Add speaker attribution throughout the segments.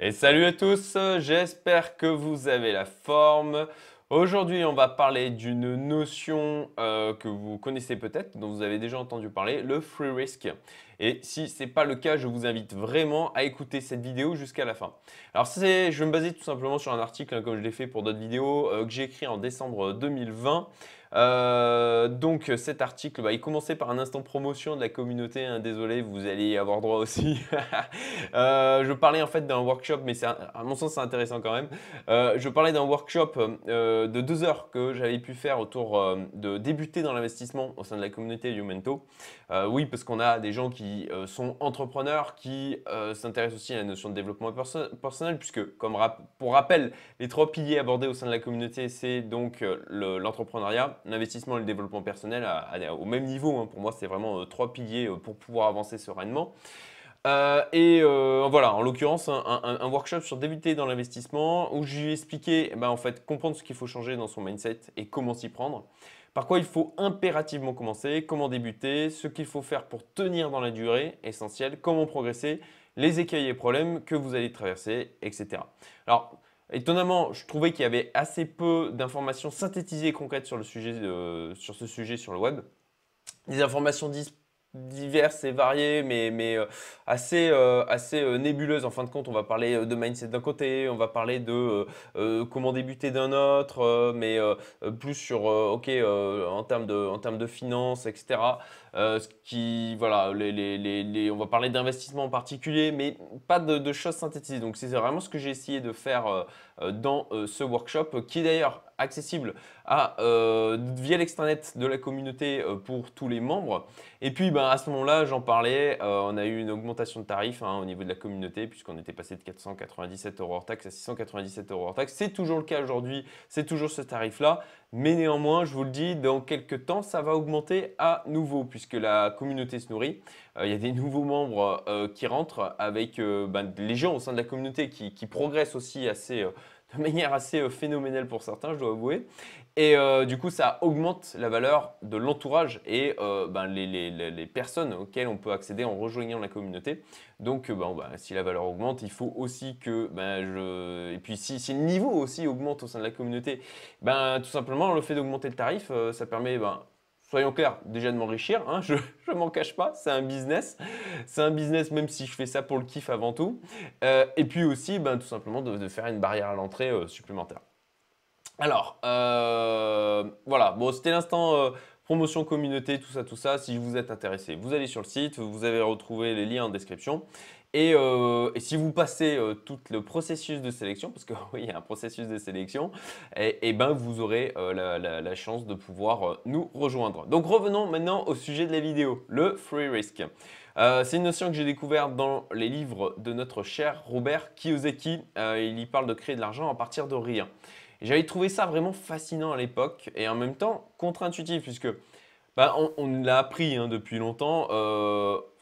Speaker 1: Et salut à tous, j'espère que vous avez la forme. Aujourd'hui, on va parler d'une notion euh, que vous connaissez peut-être, dont vous avez déjà entendu parler, le free risk. Et si ce n'est pas le cas, je vous invite vraiment à écouter cette vidéo jusqu'à la fin. Alors, je vais me baser tout simplement sur un article, hein, comme je l'ai fait pour d'autres vidéos, euh, que j'ai écrit en décembre 2020. Euh, donc cet article, bah, il commençait par un instant promotion de la communauté. Hein, désolé, vous allez y avoir droit aussi. Euh, je parlais en fait d'un workshop, mais à mon sens c'est intéressant quand même. Euh, je parlais d'un workshop de deux heures que j'avais pu faire autour de débuter dans l'investissement au sein de la communauté Youmento. Oui, parce qu'on a des gens qui sont entrepreneurs, qui s'intéressent aussi à la notion de développement personnel, puisque comme pour rappel, les trois piliers abordés au sein de la communauté, c'est donc l'entrepreneuriat, l'investissement et le développement personnel au même niveau. Hein. Pour moi, c'est vraiment euh, trois piliers euh, pour pouvoir avancer sereinement. Euh, et voilà, en l'occurrence, un, workshop sur débuter dans l'investissement où je lui ai expliqué eh ben, en fait, comprendre ce qu'il faut changer dans son mindset et comment s'y prendre. Par quoi il faut impérativement commencer, comment débuter, ce qu'il faut faire pour tenir dans la durée, essentiel, comment progresser, les écueils et problèmes que vous allez traverser, etc. Alors, Étonnamment, je trouvais qu'il y avait assez peu d'informations synthétisées et concrètes sur, le sujet, sur ce sujet sur le web. Des informations diverses et variées, mais, euh, assez, euh, assez euh, nébuleuses. En fin de compte, on va parler de mindset d'un côté, on va parler de comment débuter d'un autre, mais plus sur, ok, en termes de, en de finances, etc. Ce qui, voilà, les, les, les, on va parler d'investissement en particulier, mais pas de, choses synthétisées. Donc c'est vraiment ce que j'ai essayé de faire dans ce workshop, qui est d'ailleurs accessible via l'extranet de la communauté pour tous les membres. Et puis ben, à ce moment-là, j'en parlais, on a eu une augmentation de tarifs hein, au niveau de la communauté, puisqu'on était passé de 497 euros hors taxe à 697 euros hors taxe. C'est toujours le cas aujourd'hui, c'est toujours ce tarif-là. Mais néanmoins, je vous le dis, dans quelques temps, ça va augmenter à nouveau puisque la communauté se nourrit. Euh, il y a des nouveaux membres euh, qui rentrent avec euh, ben, les gens au sein de la communauté qui, progressent aussi assez, de manière assez phénoménale pour certains, je dois avouer. Et du coup, ça augmente la valeur de l'entourage et ben, les, personnes auxquelles on peut accéder en rejoignant la communauté. Donc, ben, si la valeur augmente, il faut aussi que. Et puis, si, si, le niveau aussi augmente au sein de la communauté, ben, tout simplement, le fait d'augmenter le tarif, ça permet soyons clairs, déjà de m'enrichir, hein, je ne m'en cache pas, c'est un business. C'est un business même si je fais ça pour le kiff avant tout. Euh, et puis aussi, ben, tout simplement, de, faire une barrière à l'entrée euh, supplémentaire. Alors, euh, voilà, bon, c'était l'instant promotion communauté, tout ça, tout ça. Si vous êtes intéressé, vous allez sur le site, vous avez retrouvé les liens en description. Euh, et, si vous passez euh, tout le processus de sélection, parce que oui, il y a un processus de sélection, et, eh, eh ben vous aurez euh, la, chance de pouvoir nous rejoindre. Donc revenons maintenant au sujet de la vidéo, le free risk. C'est une notion que j'ai découverte dans les livres de notre cher Robert Kiyosaki. il y parle de créer de l'argent à partir de rien. J'avais trouvé ça vraiment fascinant à l'époque et en même temps contre-intuitif puisque bah, on, l'a appris hein, depuis longtemps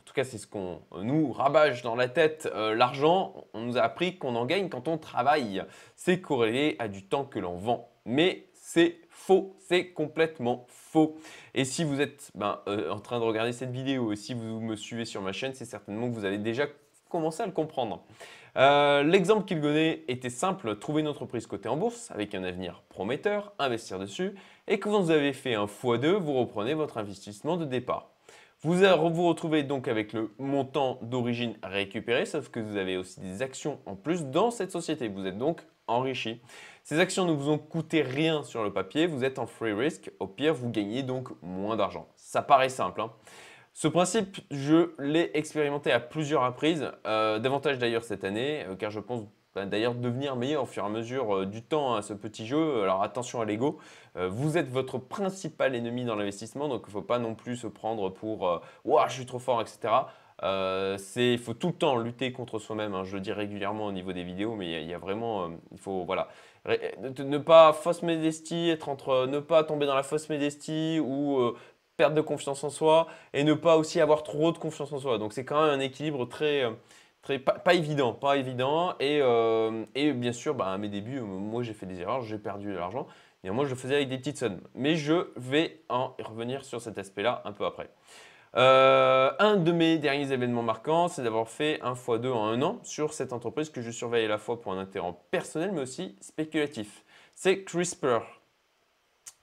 Speaker 1: tout cas c'est ce qu'on nous rabâche dans la tête, euh, l'argent, on nous a appris qu'on en gagne quand on travaille. C'est corrélé à du temps que l'on vend. Mais c'est faux, c'est complètement faux. Et si vous êtes ben, euh, en train de regarder cette vidéo et si vous me suivez sur ma chaîne, c'est certainement que vous avez déjà commencé à le comprendre. Euh, l'exemple qu'il donnait était simple, trouver une entreprise cotée en bourse avec un avenir prometteur, investir dessus, et que vous avez fait un x2, vous reprenez votre investissement de départ. Vous vous retrouvez donc avec le montant d'origine récupéré, sauf que vous avez aussi des actions en plus dans cette société. Vous êtes donc enrichi. Ces actions ne vous ont coûté rien sur le papier, vous êtes en free risk. Au pire, vous gagnez donc moins d'argent. Ça paraît simple. Hein. ce principe, je l'ai expérimenté à plusieurs reprises, euh, davantage d'ailleurs cette année, euh, car je pense d'ailleurs devenir meilleur au fur et à mesure euh, du temps à ce petit jeu. Alors attention à l'ego, euh, vous êtes votre principal ennemi dans l'investissement, donc il ne faut pas non plus se prendre pour euh, je suis trop fort, etc. il faut tout le temps lutter contre soi-même. Hein. je le dis régulièrement au niveau des vidéos, mais il y, a vraiment, il faut voilà, ne pas fausse modestie, être entre ne pas tomber dans la fausse modestie ou perdre de confiance en soi et ne pas aussi avoir trop de confiance en soi. Donc c'est quand même un équilibre très pas, évident, pas évident. Et, euh, et bien sûr, bah, à mes débuts, moi j'ai fait des erreurs, j'ai perdu de l'argent. Et moi je le faisais avec des petites sommes. Mais je vais en revenir sur cet aspect-là un peu après. un de mes derniers événements marquants, c'est d'avoir fait un x2 en un an sur cette entreprise que je surveille à la fois pour un intérêt personnel mais aussi spéculatif. C'est CRISPR.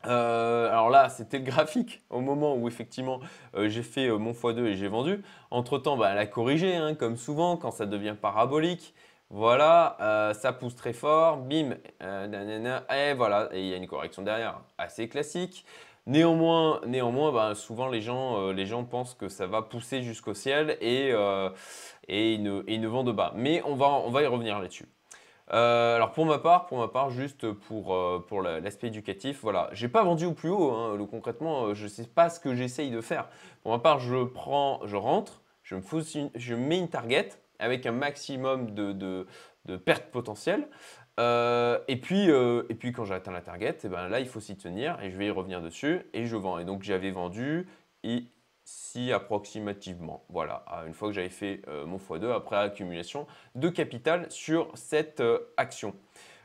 Speaker 1: Euh, alors là, c'était le graphique au moment où effectivement euh, j'ai fait euh, mon x2 et j'ai vendu. Entre temps, bah, elle a corrigé, hein, comme souvent, quand ça devient parabolique. Voilà, ça pousse très fort, bim, et voilà, et il y a une correction derrière, assez classique. Néanmoins, bah, souvent les gens, pensent que ça va pousser jusqu'au ciel et, ils ne, vendent bas. Mais on va, on va y revenir là-dessus. Euh, alors pour ma part, pour ma part, juste pour, euh, pour l'aspect éducatif, voilà, j'ai pas vendu au plus haut. Hein, concrètement, euh, je sais pas ce que j'essaye de faire. Pour ma part, je prends, je rentre, je me je mets une target avec un maximum de, de, pertes potentielles. et, puis, et puis quand j'ai atteint la target, et eh ben là il faut s'y tenir et je vais y revenir dessus et je vends. Et donc j'avais vendu et si approximativement. Voilà, une fois que j'avais fait euh, mon x2 après accumulation de capital sur cette euh, action.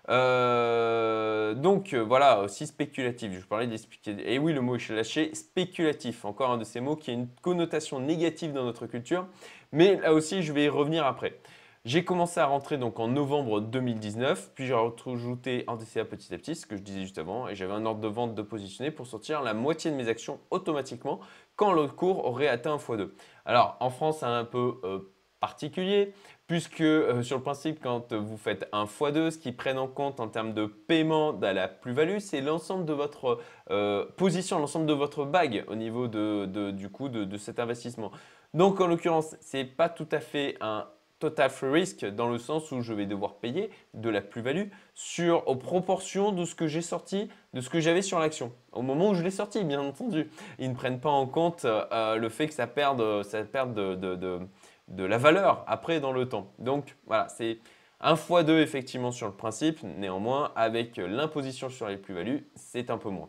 Speaker 1: Euh, donc voilà, aussi spéculatif. Je parlais des Et oui, le mot est lâché, spéculatif. Encore un de ces mots qui a une connotation négative dans notre culture. Mais là aussi, je vais y revenir après. J'ai commencé à rentrer donc en novembre 2019, puis j'ai rajouté un DCA petit à petit, ce que je disais juste avant, et j'avais un ordre de vente de positionner pour sortir la moitié de mes actions automatiquement quand le cours aurait atteint un x2. Alors en France, c'est un peu euh, particulier, puisque euh, sur le principe, quand vous faites un x2, ce qu'ils prennent en compte en termes de paiement de la plus-value, c'est l'ensemble de votre euh, position, l'ensemble de votre bague au niveau de, du coût de, de cet investissement. Donc en l'occurrence, ce n'est pas tout à fait un total free risk dans le sens où je vais devoir payer de la plus-value sur aux proportions de ce que j'ai sorti, de ce que j'avais sur l'action. Au moment où je l'ai sorti, bien entendu. Ils ne prennent pas en compte euh, le fait que ça perde, ça perde de, de, de, la valeur après dans le temps. Donc voilà, c'est un fois deux effectivement sur le principe. Néanmoins, avec l'imposition sur les plus-values, c'est un peu moins.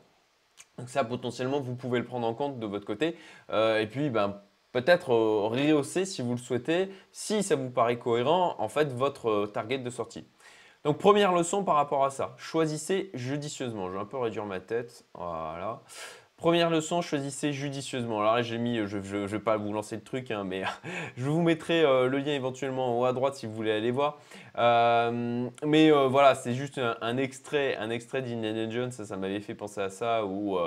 Speaker 1: Donc ça, potentiellement, vous pouvez le prendre en compte de votre côté. Euh, et puis, ben, peut-être euh, rehausser si vous le souhaitez, si ça vous paraît cohérent, en fait, votre euh, target de sortie. Donc première leçon par rapport à ça, choisissez judicieusement. Je vais un peu réduire ma tête, voilà. Première leçon, choisissez judicieusement. Alors là, j'ai mis, je ne vais pas vous lancer le truc, hein, mais je vous mettrai euh, le lien éventuellement en haut à droite si vous voulez aller voir. Euh, mais euh, voilà, c'est juste un, extrait, un extrait d'Indiana Jones, ça, m'avait fait penser à ça, ou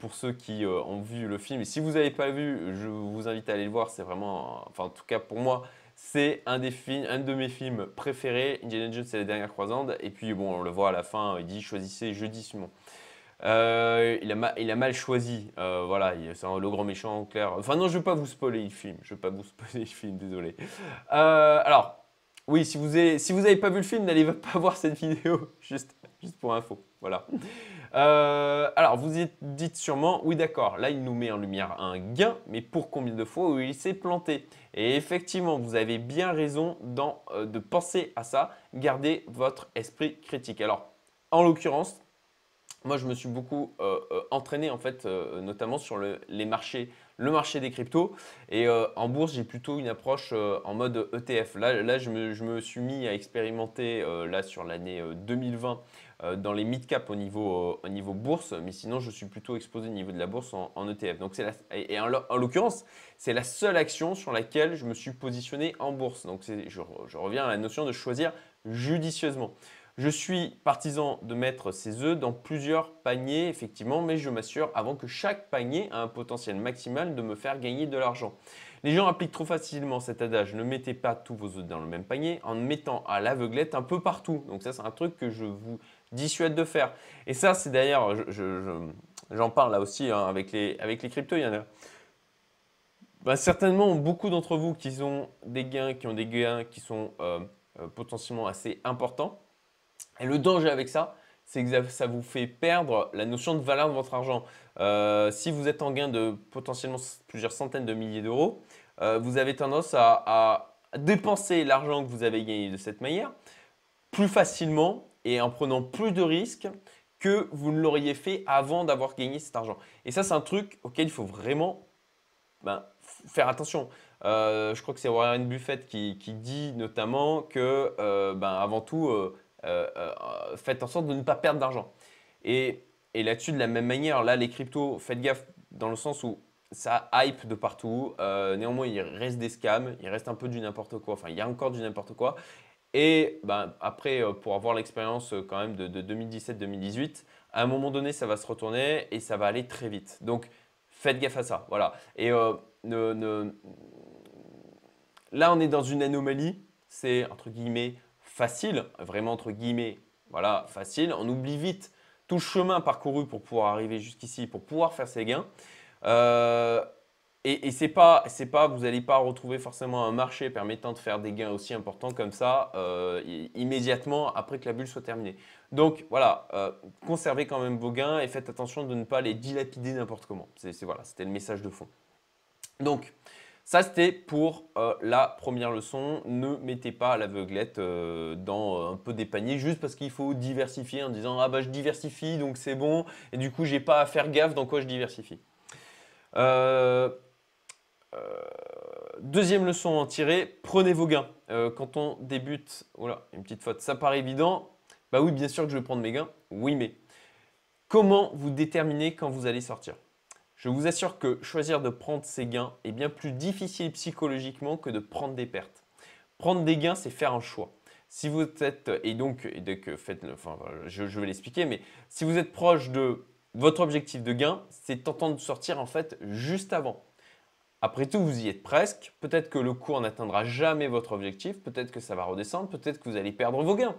Speaker 1: pour ceux qui ont vu le film, et si vous n'avez pas vu, je vous invite à aller le voir, c'est vraiment, en tout cas pour moi, c'est un de mes films préférés. Indiana Jones, c'est la dernière croisade. Et puis, bon, on le voit à la fin, il dit choisissez judicieusement. Euh, il, a il, a mal choisi. Euh, voilà, c'est le grand méchant, clair. Enfin, non, je ne vais pas vous spoiler le film. Je ne vais pas vous spoiler le film, désolé. Euh, alors, oui, si vous n'avez pas vu le film, n'allez pas voir cette vidéo, juste, pour info. Voilà. alors, vous dites sûrement, oui, d'accord, là, il nous met en lumière un gain, mais pour combien de fois où il s'est planté? Et effectivement, vous avez bien raison de penser à ça. Gardez votre esprit critique. Alors, en l'occurrence, moi, je me suis beaucoup euh, euh, entraîné en fait, euh, notamment sur les marchés, le marché des cryptos. Et en bourse, j'ai plutôt une approche en mode ETF. Là, là je, me, suis mis à expérimenter là sur l'année 2020 dans les mid-cap au niveau, au niveau bourse, mais sinon, je suis plutôt exposé au niveau de la bourse en, ETF. Donc, et en, l'occurrence, c'est la seule action sur laquelle je me suis positionné en bourse. Donc, je, je reviens à la notion de choisir judicieusement. Je suis partisan de mettre ses œufs dans plusieurs paniers, effectivement, mais je m'assure avant que chaque panier ait un potentiel maximal de me faire gagner de l'argent. Les gens appliquent trop facilement cet adage, ne mettez pas tous vos œufs dans le même panier en mettant à l'aveuglette un peu partout. Donc ça, c'est un truc que je vous dissuade de faire. Et ça, c'est d'ailleurs, j'en parle là aussi hein, avec, les, avec les cryptos, il y en a. Bah, certainement, beaucoup d'entre vous qui ont des gains, qui ont des gains qui sont euh, euh, potentiellement assez importants, et le danger avec ça, c'est que ça vous fait perdre la notion de valeur de votre argent. Euh, si vous êtes en gain de potentiellement plusieurs centaines de milliers d'euros, euh, vous avez tendance à, dépenser l'argent que vous avez gagné de cette manière plus facilement et en prenant plus de risques que vous ne l'auriez fait avant d'avoir gagné cet argent. Et ça, c'est un truc auquel il faut vraiment ben, faire attention. Euh, je crois que c'est Warren Buffett qui, dit notamment que, ben, avant tout, faites en sorte de ne pas perdre d'argent. Et, là-dessus, de la même manière, là, les cryptos, faites gaffe dans le sens où ça hype de partout. néanmoins, il reste des scams, il reste un peu du n'importe quoi. Enfin, il y a encore du n'importe quoi. Et ben, après, pour avoir l'expérience quand même de, de 2017-2018, à un moment donné, ça va se retourner et ça va aller très vite. Donc, faites gaffe à ça. Voilà. Et ne, là, on est dans une anomalie. C'est entre guillemets facile, vraiment entre guillemets, voilà, facile. On oublie vite tout le chemin parcouru pour pouvoir arriver jusqu'ici, pour pouvoir faire ses gains. Euh, et, c'est pas, c'est pas, vous n'allez pas retrouver forcément un marché permettant de faire des gains aussi importants comme ça euh, immédiatement après que la bulle soit terminée. Donc voilà, euh, conservez quand même vos gains et faites attention de ne pas les dilapider n'importe comment. C'est, voilà, c'était le message de fond. Donc ça, c'était pour euh, la première leçon. Ne mettez pas l'aveuglette euh, dans euh, un peu des paniers juste parce qu'il faut diversifier en disant Ah bah je diversifie donc c'est bon et du coup j'ai pas à faire gaffe dans quoi je diversifie. deuxième leçon à en tirer, prenez vos gains. quand on débute, voilà, une petite faute, ça paraît évident. Bah oui, bien sûr que je vais prendre mes gains. Oui, mais comment vous déterminez quand vous allez sortir? Je vous assure que choisir de prendre ses gains est bien plus difficile psychologiquement que de prendre des pertes. Prendre des gains, c'est faire un choix. Si vous êtes, et donc, et que faites, enfin, je, vais l'expliquer, mais si vous êtes proche de votre objectif de gain, c'est tentant de sortir en fait juste avant. Après tout, vous y êtes presque. Peut-être que le cours n'atteindra jamais votre objectif. Peut-être que ça va redescendre. Peut-être que vous allez perdre vos gains.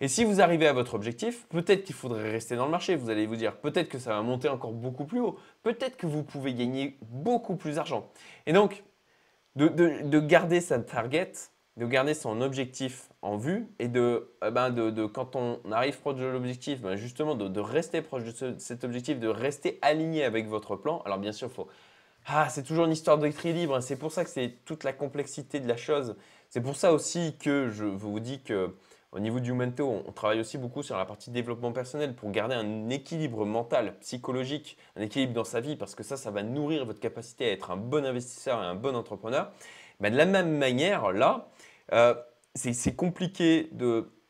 Speaker 1: Et si vous arrivez à votre objectif, peut-être qu'il faudrait rester dans le marché. Vous allez vous dire, peut-être que ça va monter encore beaucoup plus haut. Peut-être que vous pouvez gagner beaucoup plus d'argent. Et donc, de, garder sa target, de garder son objectif en vue et de, eh ben quand on arrive proche de l'objectif, ben justement de, rester proche de cet objectif, de rester aligné avec votre plan. Alors bien sûr, faut... Ah, c'est toujours une histoire d'équilibre. Hein. C'est pour ça que c'est toute la complexité de la chose. C'est pour ça aussi que je vous dis que au niveau du mento, on travaille aussi beaucoup sur la partie développement personnel pour garder un équilibre mental, psychologique, un équilibre dans sa vie, parce que ça, ça va nourrir votre capacité à être un bon investisseur et un bon entrepreneur. Ben, de la même manière, là, euh, c'est compliqué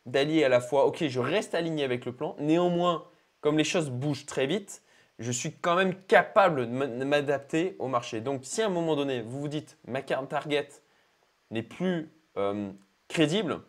Speaker 1: d'allier à la fois, ok, je reste aligné avec le plan, néanmoins, comme les choses bougent très vite, je suis quand même capable de m'adapter au marché. Donc, si à un moment donné, vous vous dites, ma carte target n'est plus euh, crédible,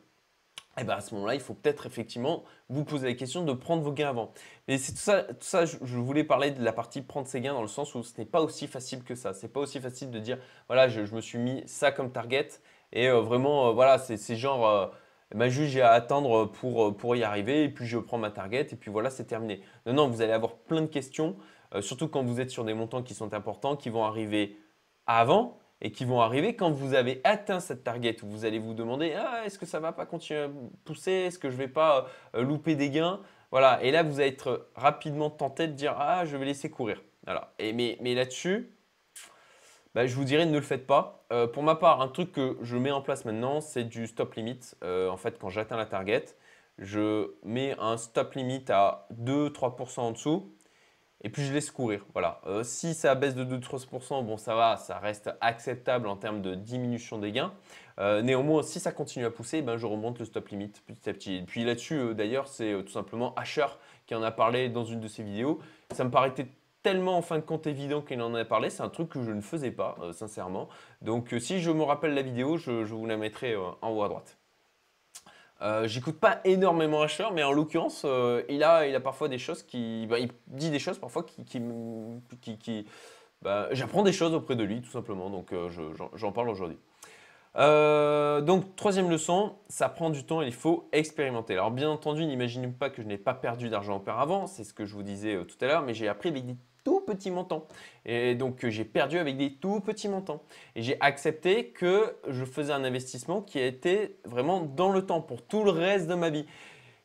Speaker 1: eh ben à ce moment-là, il faut peut-être effectivement vous poser la question de prendre vos gains avant. Mais c'est tout ça, ça je, voulais parler de la partie prendre ses gains dans le sens où ce n'est pas aussi facile que ça. Ce n'est pas aussi facile de dire, voilà, je, me suis mis ça comme target et euh, vraiment, euh, voilà, c'est genre, euh, ma juge j'ai à attendre pour, pour y arriver et puis je prends ma target et puis voilà, c'est terminé. Non, non, vous allez avoir plein de questions, surtout quand vous êtes sur des montants qui sont importants, qui vont arriver avant et qui vont arriver quand vous avez atteint cette target où vous allez vous demander ah, est-ce que ça va pas continuer à pousser? Est-ce que je vais pas euh, louper des gains? Voilà. Et là, vous allez être rapidement tenté de dire ah, je vais laisser courir. Mais, là-dessus, bah, je vous dirais ne le faites pas. Euh, pour ma part, un truc que je mets en place maintenant, c'est du stop limit. Euh, en fait, quand j'atteins la target, je mets un stop limit à 2-3% en dessous et puis je laisse courir. Voilà. Euh, si ça baisse de 2-3%, bon ça va, ça reste acceptable en termes de diminution des gains. Euh, néanmoins, si ça continue à pousser, ben, je remonte le stop limit petit à petit. Et puis là-dessus, euh, d'ailleurs, c'est tout simplement Asher qui en a parlé dans une de ses vidéos. Ça me paraissait tellement en fin de compte évident qu'il en a parlé, c'est un truc que je ne faisais pas, sincèrement. Donc si je me rappelle la vidéo, je vous la mettrai en haut à droite. Euh, j'écoute pas énormément Asher, mais en l'occurrence, euh, il, a, il a parfois des choses qui. Bah, il dit des choses parfois qui. qui, bah, J'apprends des choses auprès de lui, tout simplement, donc euh, j'en parle aujourd'hui. donc, troisième leçon, ça prend du temps et il faut expérimenter. Alors, bien entendu, n'imaginez pas que je n'ai pas perdu d'argent auparavant, c'est ce que je vous disais tout à l'heure, mais j'ai appris des tout petits montants. Et donc j'ai perdu avec des tout petits montants. Et j'ai accepté que je faisais un investissement qui a été vraiment dans le temps pour tout le reste de ma vie.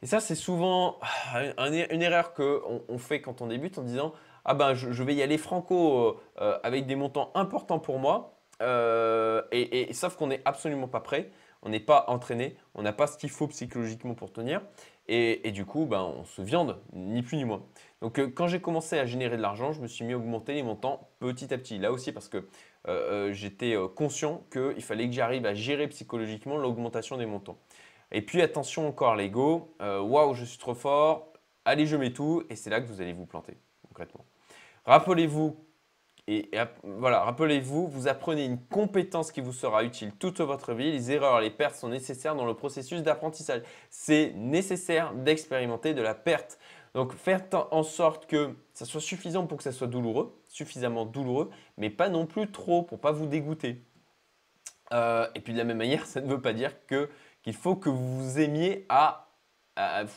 Speaker 1: Et ça, c'est souvent ah, une erreur qu'on on fait quand on débute en disant Ah ben, je, vais y aller franco euh, euh, avec des montants importants pour moi. Euh, et, sauf qu'on n'est absolument pas prêt, on n'est pas entraîné, on n'a pas ce qu'il faut psychologiquement pour tenir. Et, du coup, ben, on se viande, ni plus ni moins. Donc euh, quand j'ai commencé à générer de l'argent, je me suis mis à augmenter les montants petit à petit. Là aussi parce que euh, euh, j'étais conscient qu'il fallait que j'arrive à gérer psychologiquement l'augmentation des montants. Et puis attention encore l'ego, waouh je suis trop fort, allez je mets tout et c'est là que vous allez vous planter concrètement. Rappelez-vous et, voilà, rappelez-vous, vous apprenez une compétence qui vous sera utile toute votre vie. Les erreurs, les pertes sont nécessaires dans le processus d'apprentissage. C'est nécessaire d'expérimenter de la perte. Donc faites en sorte que ça soit suffisant pour que ça soit douloureux, suffisamment douloureux, mais pas non plus trop pour pas vous dégoûter. Euh, et puis de la même manière, ça ne veut pas dire qu'il faut que vous aimiez à,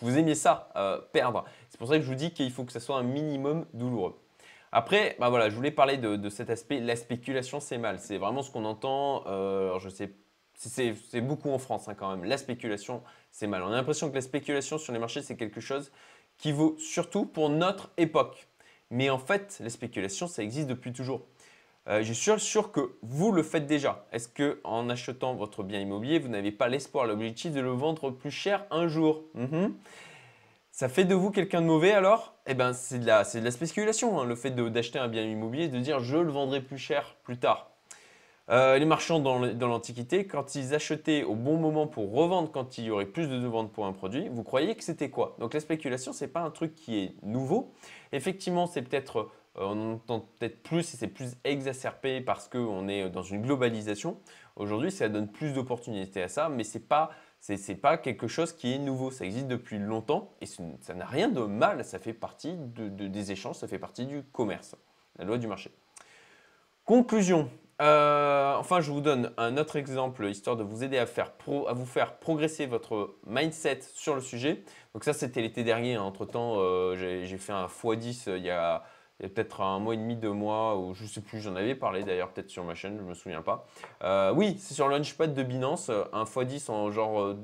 Speaker 1: vous aimiez ça, euh, perdre. C'est pour ça que je vous dis qu'il faut que ça soit un minimum douloureux. Après, bah voilà, je voulais parler de, cet aspect. La spéculation, c'est mal. C'est vraiment ce qu'on entend. Euh, je sais, c'est beaucoup en France hein, quand même. La spéculation, c'est mal. On a l'impression que la spéculation sur les marchés, c'est quelque chose qui vaut surtout pour notre époque. Mais en fait, la spéculation, ça existe depuis toujours. Euh, je suis sûr que vous le faites déjà. Est-ce que en achetant votre bien immobilier, vous n'avez pas l'espoir, l'objectif de le vendre plus cher un jour? Mhm. Ça fait de vous quelqu'un de mauvais alors? Eh bien, c'est de, la, de la spéculation, hein, le fait d'acheter un bien immobilier, de dire je le vendrai plus cher plus tard. Euh, les marchands dans l'Antiquité, quand ils achetaient au bon moment pour revendre quand il y aurait plus de demandes pour un produit, vous croyez que c'était quoi? Donc la spéculation, ce n'est pas un truc qui est nouveau. Effectivement, c'est peut-être, euh, on entend peut-être plus et c'est plus exacerbé parce qu'on est dans une globalisation. Aujourd'hui, ça donne plus d'opportunités à ça, mais ce n'est pas ce n'est pas quelque chose qui est nouveau, ça existe depuis longtemps et ça n'a rien de mal, ça fait partie des échanges, ça fait partie du commerce, la loi du marché. Conclusion, euh, enfin je vous donne un autre exemple histoire de vous aider à, faire à vous faire progresser votre mindset sur le sujet. Donc ça c'était l'été dernier, entre temps euh, j'ai fait un x10 euh, il y a il peut-être un mois et demi, deux mois, ou je sais plus, j'en avais parlé d'ailleurs peut-être sur ma chaîne, je me souviens pas. Euh, oui, c'est sur Launchpad de Binance, un x10 en genre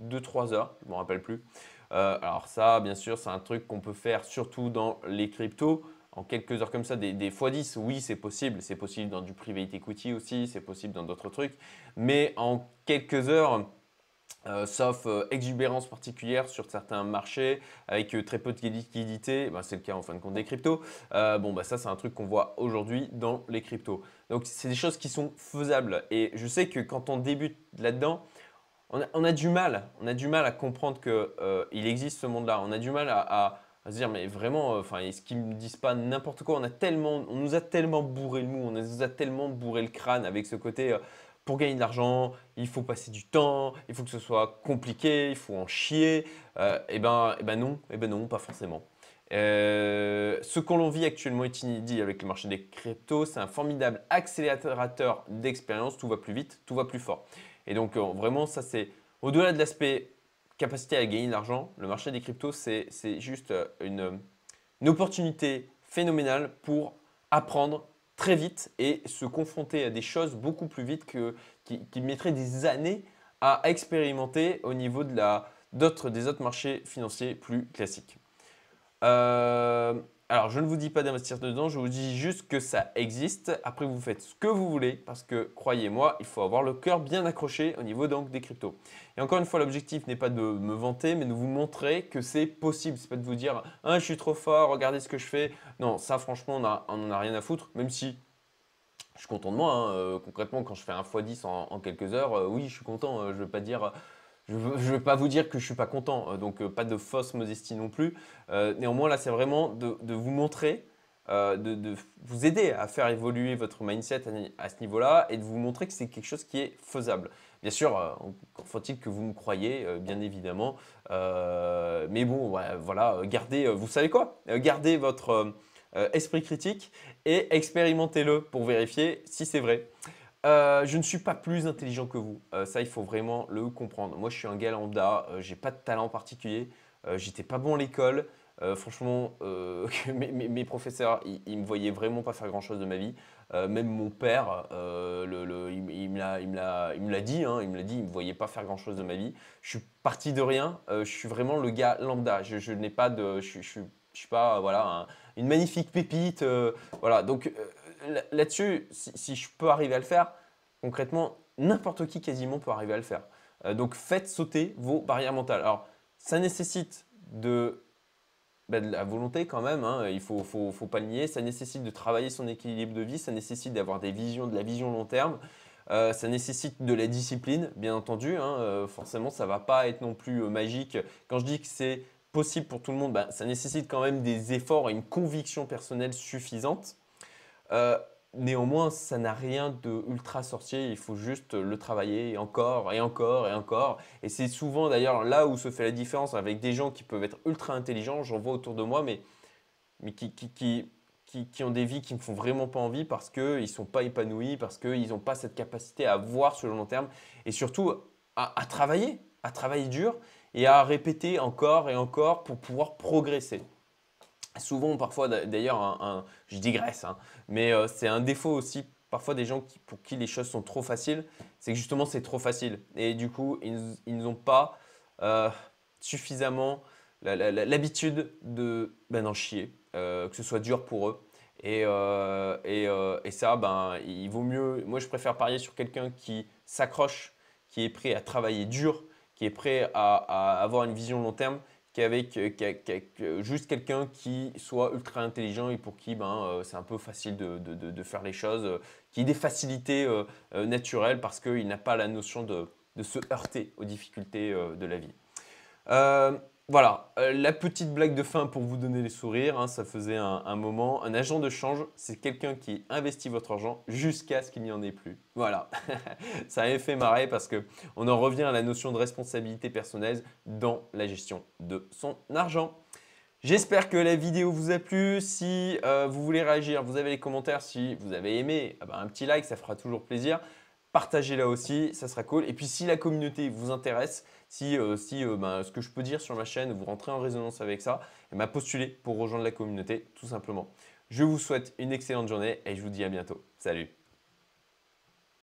Speaker 1: 2-3 euh, heures, je ne me rappelle plus. Euh, alors ça, bien sûr, c'est un truc qu'on peut faire surtout dans les cryptos. En quelques heures comme ça, des, des x10, oui, c'est possible. C'est possible dans du private equity aussi, c'est possible dans d'autres trucs. Mais en quelques heures, euh, sauf euh, exubérance particulière sur certains marchés avec euh, très peu de liquidité, ben, c'est le cas en fin de compte des cryptos. bon, bah, ça, c'est un truc qu'on voit aujourd'hui dans les cryptos. Donc, c'est des choses qui sont faisables. Et je sais que quand on débute là-dedans, on a, du mal, on a du mal à comprendre qu'il existe ce monde-là. On a du mal à, se dire, mais vraiment, enfin, est-ce qu'ils me disent pas n'importe quoi? On, a tellement, on nous a tellement bourré le mou, on nous a tellement bourré le crâne avec ce côté pour gagner de l'argent, il faut passer du temps, il faut que ce soit compliqué, il faut en chier. Euh, eh ben, eh ben non, eh ben non, pas forcément. Euh, ce qu'on vit actuellement est inédit avec le marché des cryptos. C'est un formidable accélérateur d'expérience. Tout va plus vite, tout va plus fort. Et donc euh, vraiment, ça c'est au-delà de l'aspect capacité à gagner de l'argent. Le marché des cryptos, c'est juste une, une opportunité phénoménale pour apprendre très vite et se confronter à des choses beaucoup plus vite que, qui, qui mettraient des années à expérimenter au niveau de la, des autres marchés financiers plus classiques. Euh, alors, je ne vous dis pas d'investir dedans, je vous dis juste que ça existe. Après, vous faites ce que vous voulez parce que, croyez-moi, il faut avoir le cœur bien accroché au niveau donc, des cryptos. Et encore une fois, l'objectif n'est pas de me vanter, mais de vous montrer que c'est possible. C'est pas de vous dire ah, je suis trop fort, regardez ce que je fais. Non, ça, franchement, on n'en a rien à foutre, même si je suis content de moi. Hein. Euh, concrètement, quand je fais un x10 en, quelques heures, euh, oui, je suis content. Euh, je ne veux pas dire je ne veux, pas vous dire que je ne suis pas content, euh, donc euh, pas de fausse modestie non plus. Euh, néanmoins, là, c'est vraiment de, vous montrer, de, vous aider à faire évoluer votre mindset à, ce niveau-là et de vous montrer que c'est quelque chose qui est faisable. Bien sûr, faut-il que vous me croyez, bien évidemment. mais bon, voilà, gardez, vous savez quoi Gardez votre esprit critique et expérimentez-le pour vérifier si c'est vrai. Euh, je ne suis pas plus intelligent que vous. Euh, ça, il faut vraiment le comprendre. Moi, je suis un gars lambda. Euh, j'ai pas de talent particulier. J'étais pas bon à l'école. franchement, mes, professeurs, ils, ne me voyaient vraiment pas faire grand chose de ma vie. même mon père, il, me l'a dit. Hein, il me l'a dit. Il me voyait pas faire grand chose de ma vie. Je suis parti de rien. je suis vraiment le gars lambda. Je, n'ai pas de. Je, je, suis pas voilà une magnifique pépite. voilà. Donc là-dessus, si, je peux arriver à le faire, concrètement, n'importe qui quasiment peut arriver à le faire. Euh, donc faites sauter vos barrières mentales. Alors, ça nécessite de, bah, la volonté quand même, hein. il ne faut, faut, pas le nier, ça nécessite de travailler son équilibre de vie, ça nécessite d'avoir des visions, de la vision long terme. Euh, ça nécessite de la discipline, bien entendu. Hein. Euh, forcément, ça ne va pas être non plus magique. Quand je dis que c'est possible pour tout le monde, bah, ça nécessite quand même des efforts et une conviction personnelle suffisante. Néanmoins, ça n'a rien de ultra sorcier, il faut juste le travailler encore et encore et encore. Et c'est souvent d'ailleurs là où se fait la différence avec des gens qui peuvent être ultra intelligents, j'en vois autour de moi, mais, mais qui, qui, qui, qui, ont des vies qui ne font vraiment pas envie parce qu'ils ne sont pas épanouis, parce qu'ils n'ont pas cette capacité à voir sur le long terme et surtout à travailler, à travailler dur et à répéter encore et encore pour pouvoir progresser souvent, parfois, d'ailleurs, je digresse, hein, mais euh, c'est un défaut aussi parfois des gens pour qui les choses sont trop faciles, c'est que justement c'est trop facile. Et du coup, ils, n'ont pas euh, suffisamment l'habitude de ben, d'en chier, euh, que ce soit dur pour eux. Et, et, ça, ben, il vaut mieux. Moi, je préfère parier sur quelqu'un qui s'accroche, qui est prêt à travailler dur, qui est prêt à avoir une vision long terme qu'avec euh, juste quelqu'un qui soit ultra intelligent et pour qui ben, euh, c'est un peu facile de, faire les choses, euh, qui ait des facilités naturelles parce qu'il n'a pas la notion de, se heurter aux difficultés de la vie. Voilà, euh, la petite blague de fin pour vous donner les sourires, hein, ça faisait un, moment. Un agent de change, c'est quelqu'un qui investit votre argent jusqu'à ce qu'il n'y en ait plus. Voilà, ça avait fait marrer parce qu'on en revient à la notion de responsabilité personnelle dans la gestion de son argent. J'espère que la vidéo vous a plu. Si euh, vous voulez réagir, vous avez les commentaires. Si vous avez aimé, ah bah, un petit like, ça fera toujours plaisir partagez-la aussi, ça sera cool. Et puis si la communauté vous intéresse, si, euh, euh, ben, ce que je peux dire sur ma chaîne, vous rentrez en résonance avec ça, et eh ben, postulez pour rejoindre la communauté, tout simplement. Je vous souhaite une excellente journée et je vous dis à bientôt. Salut